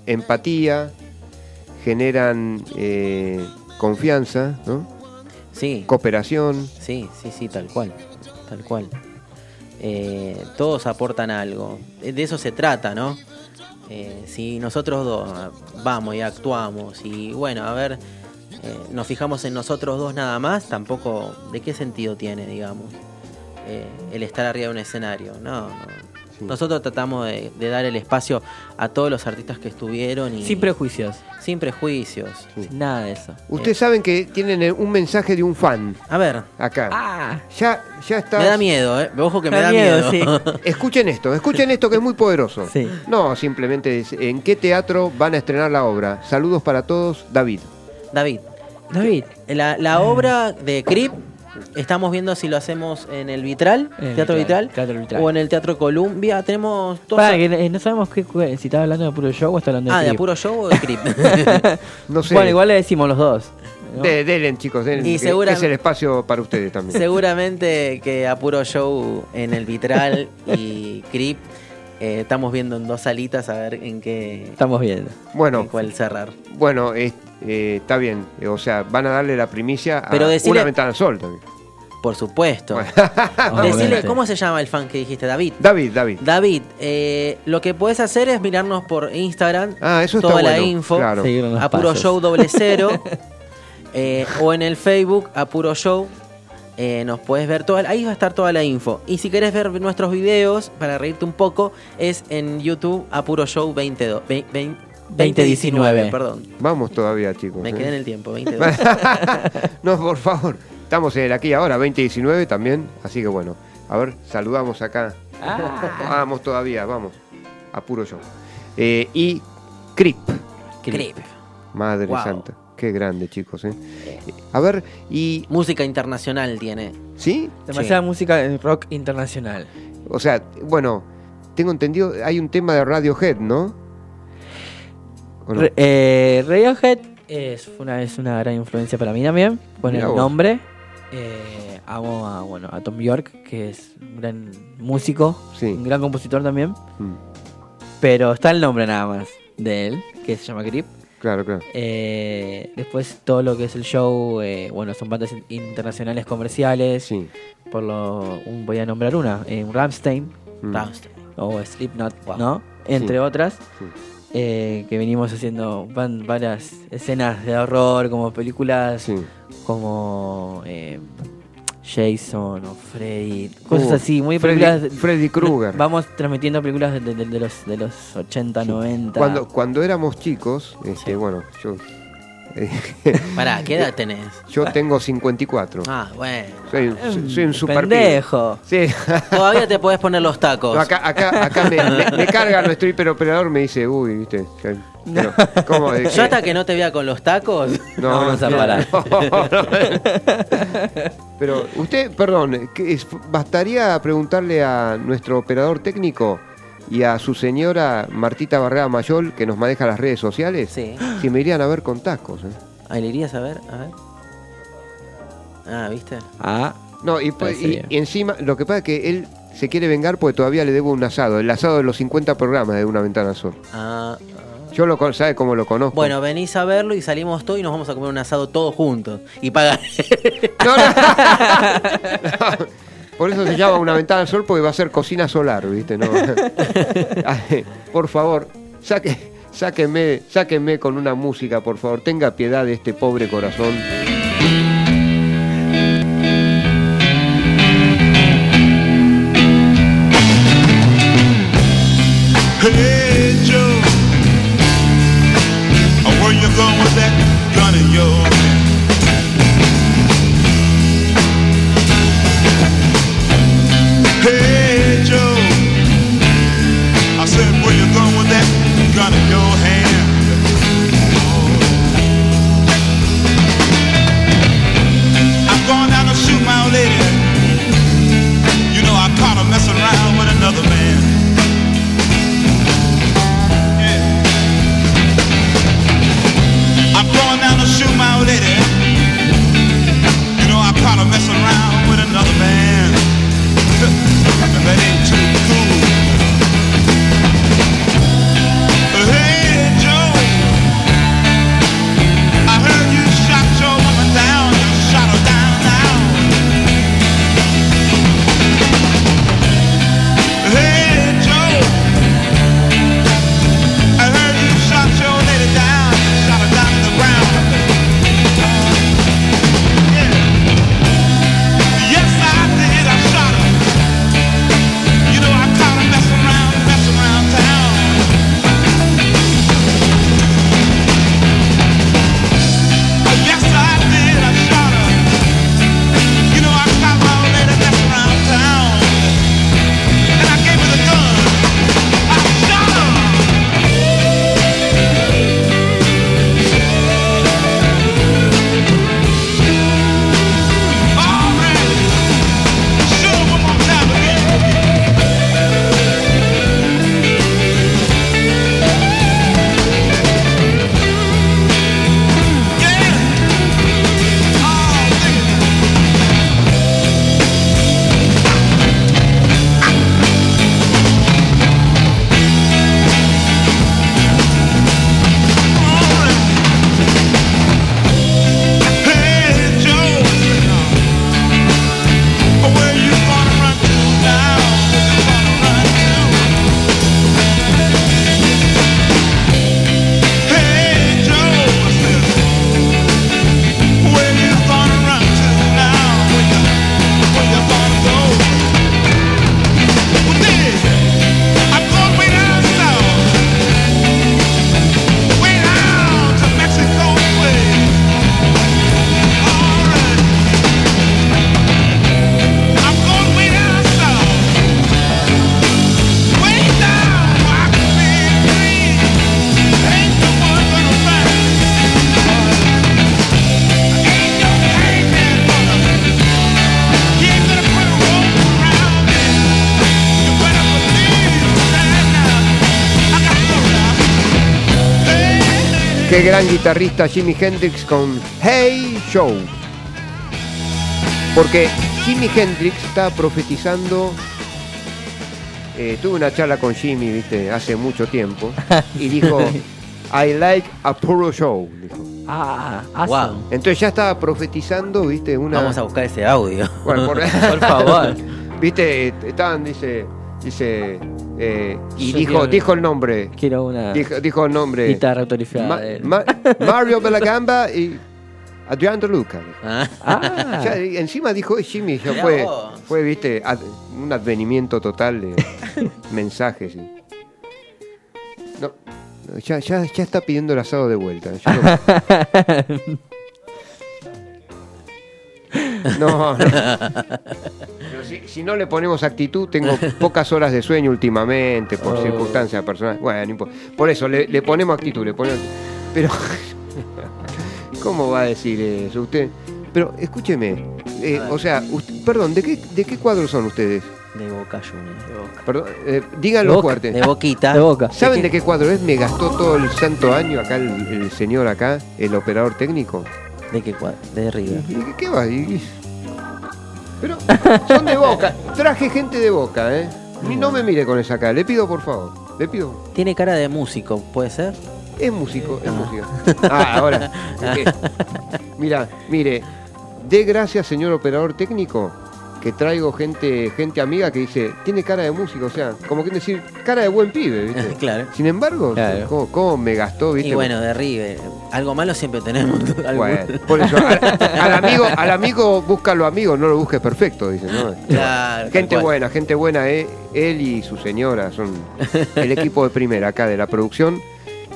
empatía, generan eh, confianza, ¿no? Sí, Cooperación. sí, sí, sí, tal cual. Tal cual. Eh, todos aportan algo. Eh, De eso se trata, ¿no? Eh, si nosotros dos vamos y actuamos y bueno, a ver, eh, nos fijamos en nosotros dos nada más, tampoco, ¿de qué sentido tiene, digamos, eh, el estar arriba de un escenario? No, no. Sí. Nosotros tratamos de, de dar el espacio a todos los artistas que estuvieron y Sin prejuicios. sin prejuicios. Sin nada de eso. Ustedes saben que tienen eh, un mensaje de un fan A ver, acá. Ah, Ya, ya está. me da miedo, ¿eh? Ojo que me, Me da da miedo. miedo, Escuchen esto, escuchen esto que es muy poderoso. Sí. No, simplemente es, ¿en qué teatro van a estrenar la obra? Saludos para todos, David. David, David. la, la obra de Crip, estamos viendo si lo hacemos en el Vitral, En el Teatro Vitral, Vitral, Teatro Vitral. o en el Teatro Columbia. Tenemos dos. Para, que eh, no sabemos qué, si está hablando de puro show o está hablando de ah, de. Apuro Show o de Crip. No sé. Bueno, igual le decimos los dos. ¿no? De, delen, chicos, delen, Y segura- es el espacio para ustedes también. Seguramente que Apuro Show en el Vitral y Crip. eh, estamos viendo en dos salitas a ver en qué Estamos viendo. Bueno, en cuál cerrar. bueno, es- eh, está bien. O sea, van a darle la primicia a Pero decile- una ventana al sol también. Por supuesto. Bueno. Decile, Obviamente. ¿cómo se llama el fan que dijiste, David? David, David. David, eh, lo que puedes hacer es mirarnos por Instagram. Ah, eso está toda la bueno, info. claro. Apuro pasos. Show doble cero. eh, o en el Facebook, Apuro Show. eh, nos puedes ver toda, ahí va a estar toda la info. Y si querés ver nuestros videos, para reírte un poco, es en YouTube Apuro Show 22, ve- vein- 2019. Perdón, Vamos todavía, chicos. me ¿eh? quedé en el tiempo, 22. no, por favor. Estamos en el aquí ahora, 2019 también. Así que bueno, a ver, saludamos acá. Ah. Vamos todavía, vamos. A puro show. Eh, y Crip. Crip. Madre Wow. santa. Qué grande, chicos. ¿eh? A ver, y. Música internacional tiene. ¿Sí? Demasiada música de rock internacional. O sea, bueno, tengo entendido, hay un tema de Radiohead, ¿no? ¿O no? Re- eh, Radiohead es una, es una gran influencia para mí también. Con Mirá el vos. nombre. Eh, amo a, bueno, a Tom York, que es un gran músico, Sí. un gran compositor también. Mm, Pero está el nombre nada más de él, que se llama Grip. claro, claro. Eh, después todo lo que es el show, eh, bueno, son bandas in- internacionales comerciales. Sí. Por lo, un- voy a nombrar una, eh, Rammstein mm, Rammstein. o Slipknot, Wow. ¿no? Entre Sí. otras. sí. Eh, que venimos haciendo van- varias escenas de horror, como películas Sí. como eh, Jason o Freddy, cosas Uh, así, muy películas. Freddy Krueger. Vamos transmitiendo películas de, de- de los, de los 80, 90. Cuando, cuando éramos chicos, este, bueno, yo, Pará, ¿qué edad tenés? yo tengo 54. Ah, bueno. Soy, un- soy- soy un super. Pendejo. Sí. Todavía te podés poner los tacos. No, acá acá, acá me, me- me carga nuestro hiperoperador, me dice, uy, viste. pero, ¿cómo? ¿De Yo hasta que no te vea con los tacos. No, Vamos a parar. no. Pero usted, perdón, ¿qué es- ¿bastaría preguntarle a nuestro operador técnico y a su señora Martita Barrera Mayol, que nos maneja las redes sociales, Sí. si me irían a ver con tacos? eh? Ahí le irías a ver, a ver. Ah, ¿viste? Ah, No, y, pues- y- encima, lo que pasa es que él se quiere vengar porque todavía le debo un asado, el asado de los 50 programas de Una Ventana Sol. Ah, ah. Yo lo con- sabe cómo lo conozco. Bueno, venís a verlo y salimos todos y nos vamos a comer un asado todos juntos. Y pagar. No, no. No, Por eso se llama Una Ventana al Sol porque va a ser cocina solar, ¿viste? No. Por favor, saque, sáquenme, sáquenme con una música, por favor. Tenga piedad de este pobre corazón. Hey Joe, where you going with that gun of yours? Qué gran guitarrista Jimi Hendrix con Hey Show. Porque Jimi Hendrix estaba profetizando. eh, tuve una charla con Jimmy, viste, hace mucho tiempo. Y dijo, I like a puro show. Dijo. Ah, Wow. Entonces ya estaba profetizando, viste, una. Vamos a buscar ese audio. Bueno, por, Por favor. Viste, estaban, dice, dice, eh, y Yo dijo, quiero- dijo el nombre, Quiero una dijo, dijo el nombre, guitarra autorizada. Ma-. Ma- Mario Belagamba y Adrián De Luca. Ah. Ah, encima dijo "Eh, Jimmy, fue, fue, viste, ad- un advenimiento total de mensajes. y- No, no, ya, ya, ya está pidiendo el asado de vuelta. Yo no, no, no. Pero si, si no le ponemos actitud, tengo pocas horas de sueño últimamente por Oh. circunstancias personales. Bueno, no importa. por eso le, le ponemos actitud, le ponemos. Pero, ¿cómo va a decir eso usted? Pero escúcheme, eh, o sea, usted- perdón, ¿de qué, ¿de qué cuadros son ustedes? De Boca Juniors. Perdón, eh, díganlo Boca, fuerte. De Boquita. de boca. ¿Saben de qué cuadro es? Me gastó todo el santo año acá el, el señor acá, el operador técnico. ¿De qué cuadro? De River. ¿Y qué, qué va? Y- Pero son de boca. Traje gente de boca, ¿eh? Ni no me mire con esa cara. Le pido por favor. Le pido. Tiene cara de músico, ¿puede ser? Es músico, es músico. Ah, ahora. mira, mire. De gracias, señor operador técnico, que traigo gente, gente amiga que dice, tiene cara de músico, o sea, como que decir, cara de buen pibe, ¿viste? claro. Sin embargo, Claro. ¿cómo, cómo me gastó, viste? Y bueno, de River. Algo malo siempre tenemos. algún- Bueno, por eso, al, al amigo, al amigo búscalo amigo, no lo busques perfecto, dicen, ¿no? Claro, Gente buena, gente buena, eh, él y su señora son el equipo de primera acá de la producción.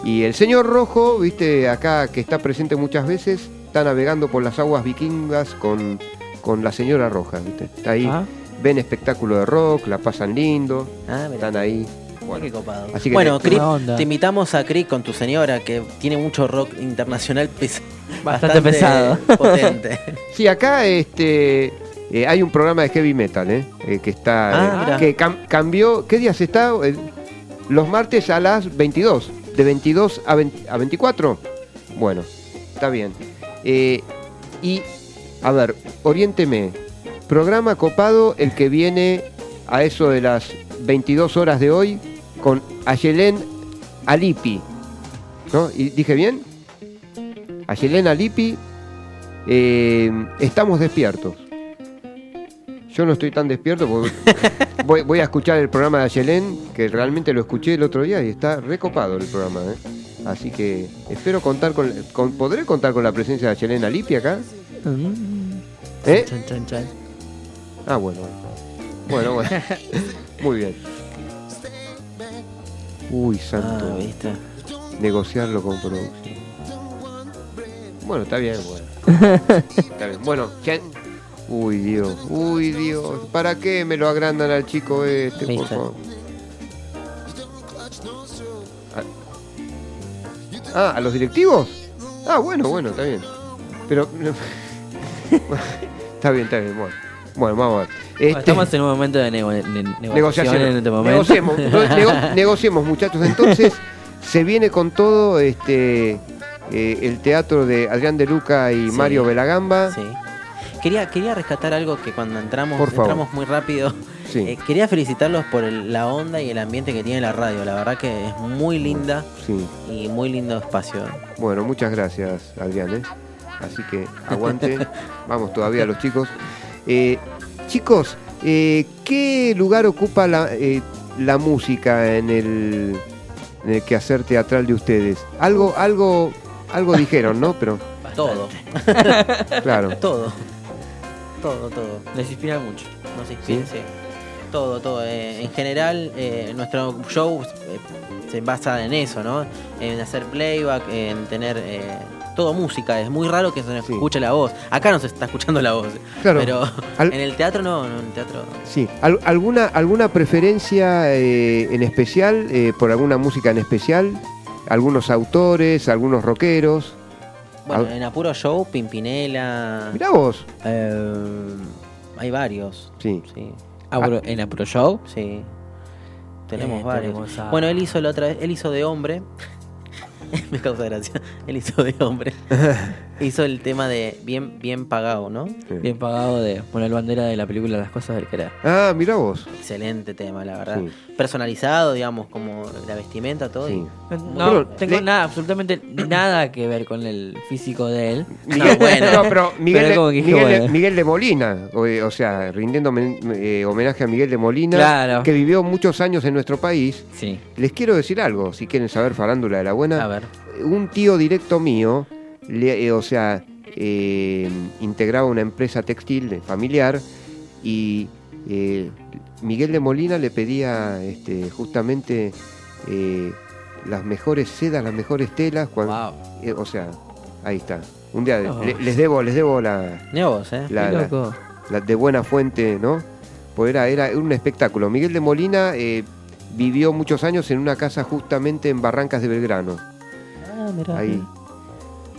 Y el señor Rojo, viste, acá que está presente muchas veces, está navegando por las aguas vikingas con, con la señora Roja, viste. Está ahí, Ah. ven espectáculo de rock, la pasan lindo, Ah, están ahí. Qué copado. Así que bueno, te- Crick, te invitamos a Crick con tu señora, que tiene mucho rock internacional pes- Bastante pesado. potente. Sí, acá este eh, hay un programa de heavy metal, ¿eh? Eh, que está Ah, eh, que cam- cambió, ¿qué días está? Eh, los martes a las 22, de 22 a, 20 a 24. Bueno, está bien. Eh, y a ver, oriénteme. Programa copado el que viene a eso de las 22 horas de hoy con Ayelen Alipi. ¿No? ¿Y dije bien? Ayelen Alipi eh, estamos despiertos. Yo no estoy tan despierto porque voy, voy a escuchar el programa de Ayelén, que realmente lo escuché el otro día y está recopado el programa. ¿eh? Así que espero contar con, con- ¿Podré contar con la presencia de Ayelén Alipi acá? ¿Eh? Chan, chan, chan. Ah, bueno. Bueno, bueno. Muy bien. Uy, santo. Ah, ¿viste? negociarlo con producción. Bueno, está bien, bueno. Está bien. Bueno, ya- Uy, Dios, uy, Dios. ¿Para qué me lo agrandan al chico este, por favor? Ah, ¿a los directivos? Ah, bueno, bueno, está bien. Pero... está bien, está bien, bueno. Bueno, vamos a ver. Este- Estamos en un momento de, nego- de negociación en este momento. Negociemos, nego- negociemos, muchachos. Entonces, se viene con todo este eh, el teatro de Adrián de Luca y Sí. Mario Belagamba. Sí. Quería, quería rescatar algo que cuando entramos, Por favor. entramos muy rápido. Sí. Eh, quería felicitarlos por el- la onda y el ambiente que tiene la radio. La verdad que es muy linda Sí. y muy lindo espacio. Bueno, muchas gracias, Adrián. ¿eh? Así que aguante. Vamos todavía los chicos. Eh, chicos, eh, ¿qué lugar ocupa la, eh, la música en el, en el quehacer teatral de ustedes? Algo, algo, algo dijeron, ¿no? Pero, Todo, claro. todo. Todo, todo. Les inspira mucho. No sé, sí, sí. Todo, todo. Eh, en general, eh, nuestro show eh, se basa en eso, ¿no? En hacer playback, en tener eh, todo música. Es muy raro que se nos Sí. escuche la voz. Acá no se está escuchando la voz. Claro. Pero Al- en el teatro no, no, en el teatro. Sí, ¿Al- ¿alguna, alguna preferencia eh, en especial, eh, por alguna música en especial? ¿Algunos autores, algunos rockeros? Bueno, Al- en Apuro Show, Pimpinela. Mirá vos. eh, hay varios. Sí. Sí. Apuro- en Apuro Show. Sí. Tenemos Eh, varios. tenemos a- Bueno, él hizo la otra vez, él hizo de hombre. me causa gracia. Él hizo de hombre. hizo el tema de bien, bien pagado, ¿no? Bien pagado de poner bandera de la película Las cosas del querer. Ah, mira vos. Excelente tema, la verdad. Sí. Personalizado, digamos, como la vestimenta, todo. Sí. y- No, Pero tengo le- nada, absolutamente nada que ver con el físico de él. Miguel, bueno. no, pero Miguel, Pero de- Miguel, de- bueno. Miguel de Molina, o, o sea, rindiendo homen- eh, homenaje a Miguel de Molina, Claro. que vivió muchos años en nuestro país. Sí. Les quiero decir algo, si quieren saber farándula de la buena. A ver. Un tío directo mío, le- eh, o sea, eh, integraba una empresa textil familiar y eh, Miguel de Molina le pedía este, justamente eh, las mejores sedas, las mejores telas. cuando- Wow. eh, o sea, ahí está. Un día Oh. le- les debo, les debo la, vos, ¿eh? la- de buena fuente, ¿no? Pues era, era un espectáculo. Miguel de Molina eh, vivió muchos años en una casa justamente en Barrancas de Belgrano. Ah, mirá. Ahí.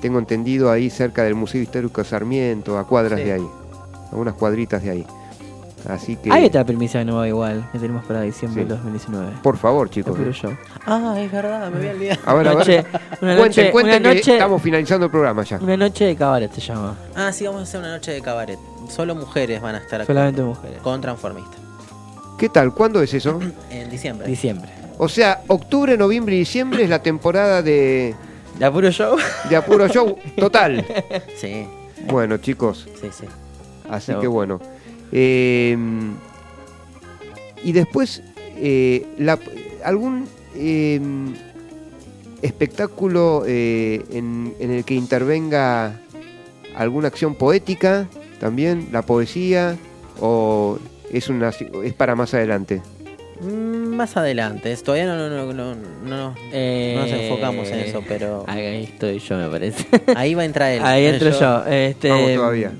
Tengo entendido ahí cerca del Museo Histórico Sarmiento, a cuadras Sí. de ahí. A unas cuadritas de ahí. Así que. Hay otra premisa nueva igual que tenemos para diciembre Sí. del 2019. Por favor, chicos. yo. Ah, es verdad, me había olvidado. A ver, a ver. Una noche, cuenten una que noche, estamos finalizando el programa ya. una noche de cabaret se llama. Ah, sí, vamos a hacer una noche de cabaret. Solo mujeres van a estar acá. Solamente mujeres. Con transformista. ¿Qué tal? ¿Cuándo es eso? En diciembre. Diciembre. O sea, octubre, noviembre y diciembre es la temporada de, ¿De apuro show? de Apuro Show total. Sí, Bueno, chicos, sí, sí. Así No. que bueno. Eh, y después, eh, la- algún eh, espectáculo eh, en, en el que intervenga alguna acción poética también, la poesía, o es, una, es para más adelante. Mm, Más adelante, todavía no, no, no, no, no, no nos enfocamos en eso, pero Ahí estoy yo, me parece. ahí va a entrar él. Ahí entro yo. Este, Vamos todavía.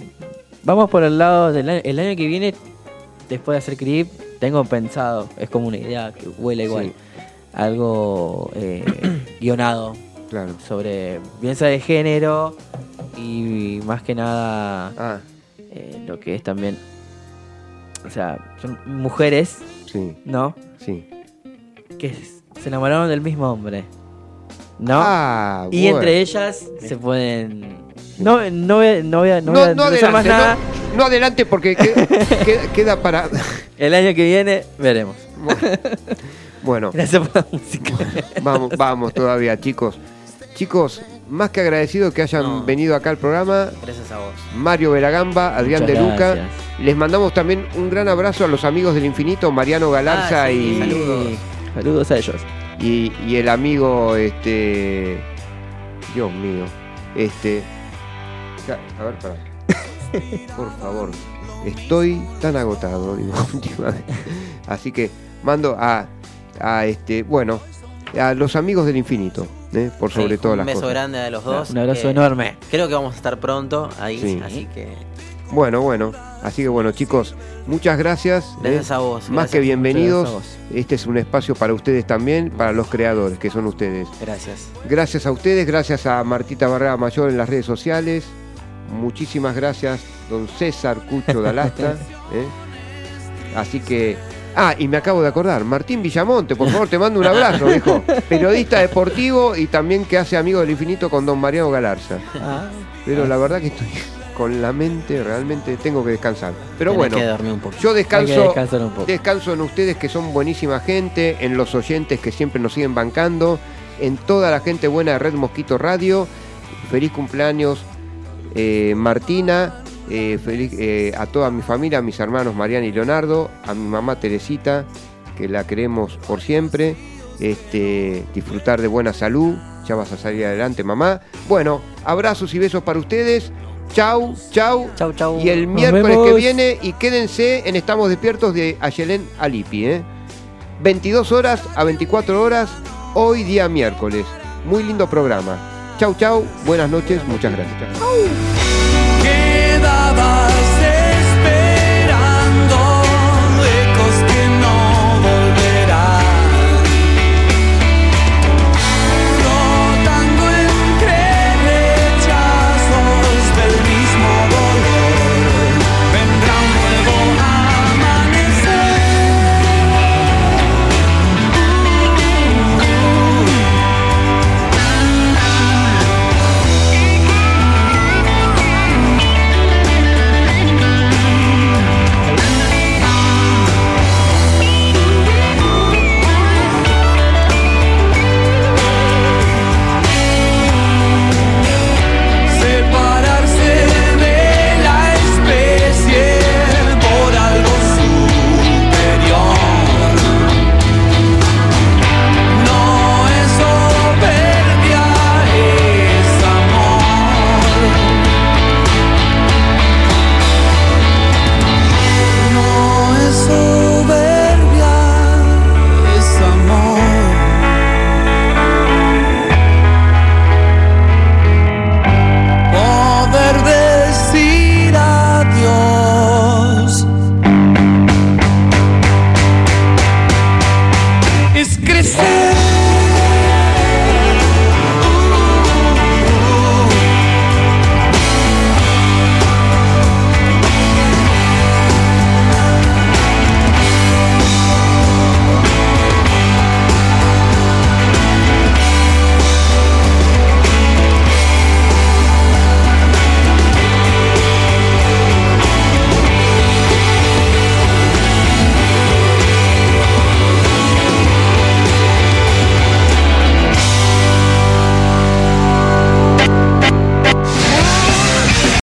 Vamos por el lado del año, el año que viene, después de hacer clip, tengo pensado, es como una idea que huele igual, Sí. algo eh, guionado Claro. sobre violencia de género y más que nada Ah, eh, lo que es también, o sea, son mujeres, sí, ¿no? sí. Que se enamoraron del mismo hombre, ¿no? Ah, y bueno. entre ellas se pueden... No, no, voy a- no voy a, no voy a No, no más adelante, nada. no, no adelante porque que- queda, queda para... El año que viene veremos. Bueno, Gracias por la música. Vamos, vamos todavía, chicos. Chicos, más que agradecido que hayan No. venido acá al programa. Gracias a vos. Mario Veragamba, Adrián Muchas de Luca. gracias. Les mandamos también un gran abrazo a los amigos del infinito, Mariano Galarza Ah, sí, y, saludos. Saludos a ellos. y, y el amigo, este. Dios mío. Este. Ya, A ver, pará. Por favor. Estoy tan agotado, digo, últimamente. Así que mando a, a este, bueno, a los amigos del infinito, ¿eh? por sobre Sí, todas un las beso cosas. grande a los dos. Un abrazo enorme. Creo que vamos a estar pronto ahí, Sí. así que Bueno, bueno. Así que bueno, chicos, muchas gracias. ¿eh? gracias a vos. Más que bienvenidos. Este es un espacio para ustedes también, para los creadores, que son ustedes. Gracias. Gracias a ustedes, gracias a Martita Barrera Mayor en las redes sociales. Muchísimas gracias, don César Cucho Dalasta. ¿eh? Así que. Ah, y me acabo de acordar, Martín Villamonte, por favor, te mando un abrazo, viejo. Periodista deportivo y también que hace amigo del infinito con don Mariano Galarza. Ah, Pero la verdad que estoy con la mente, realmente tengo que descansar. Pero Tenés bueno, que dormir un poco. yo descanso, descansar un poco. descanso en ustedes que son buenísima gente, en los oyentes que siempre nos siguen bancando, en toda la gente buena de Red Mosquito Radio. Feliz cumpleaños, eh, Martina. eh, feliz, eh, a toda mi familia, a mis hermanos Mariana y Leonardo, a mi mamá Teresita, que la queremos por siempre. Este, disfrutar de buena salud. Ya vas a salir adelante, mamá. Bueno, abrazos y besos para ustedes. Chau, chau. Chau, chau. Y el Nos miércoles que viene, y quédense en Estamos Despiertos de Ayelén Alipi, ¿eh? 22 horas a 24 horas, hoy día miércoles. Muy lindo programa. Chau, chau, buenas noches, muchas gracias.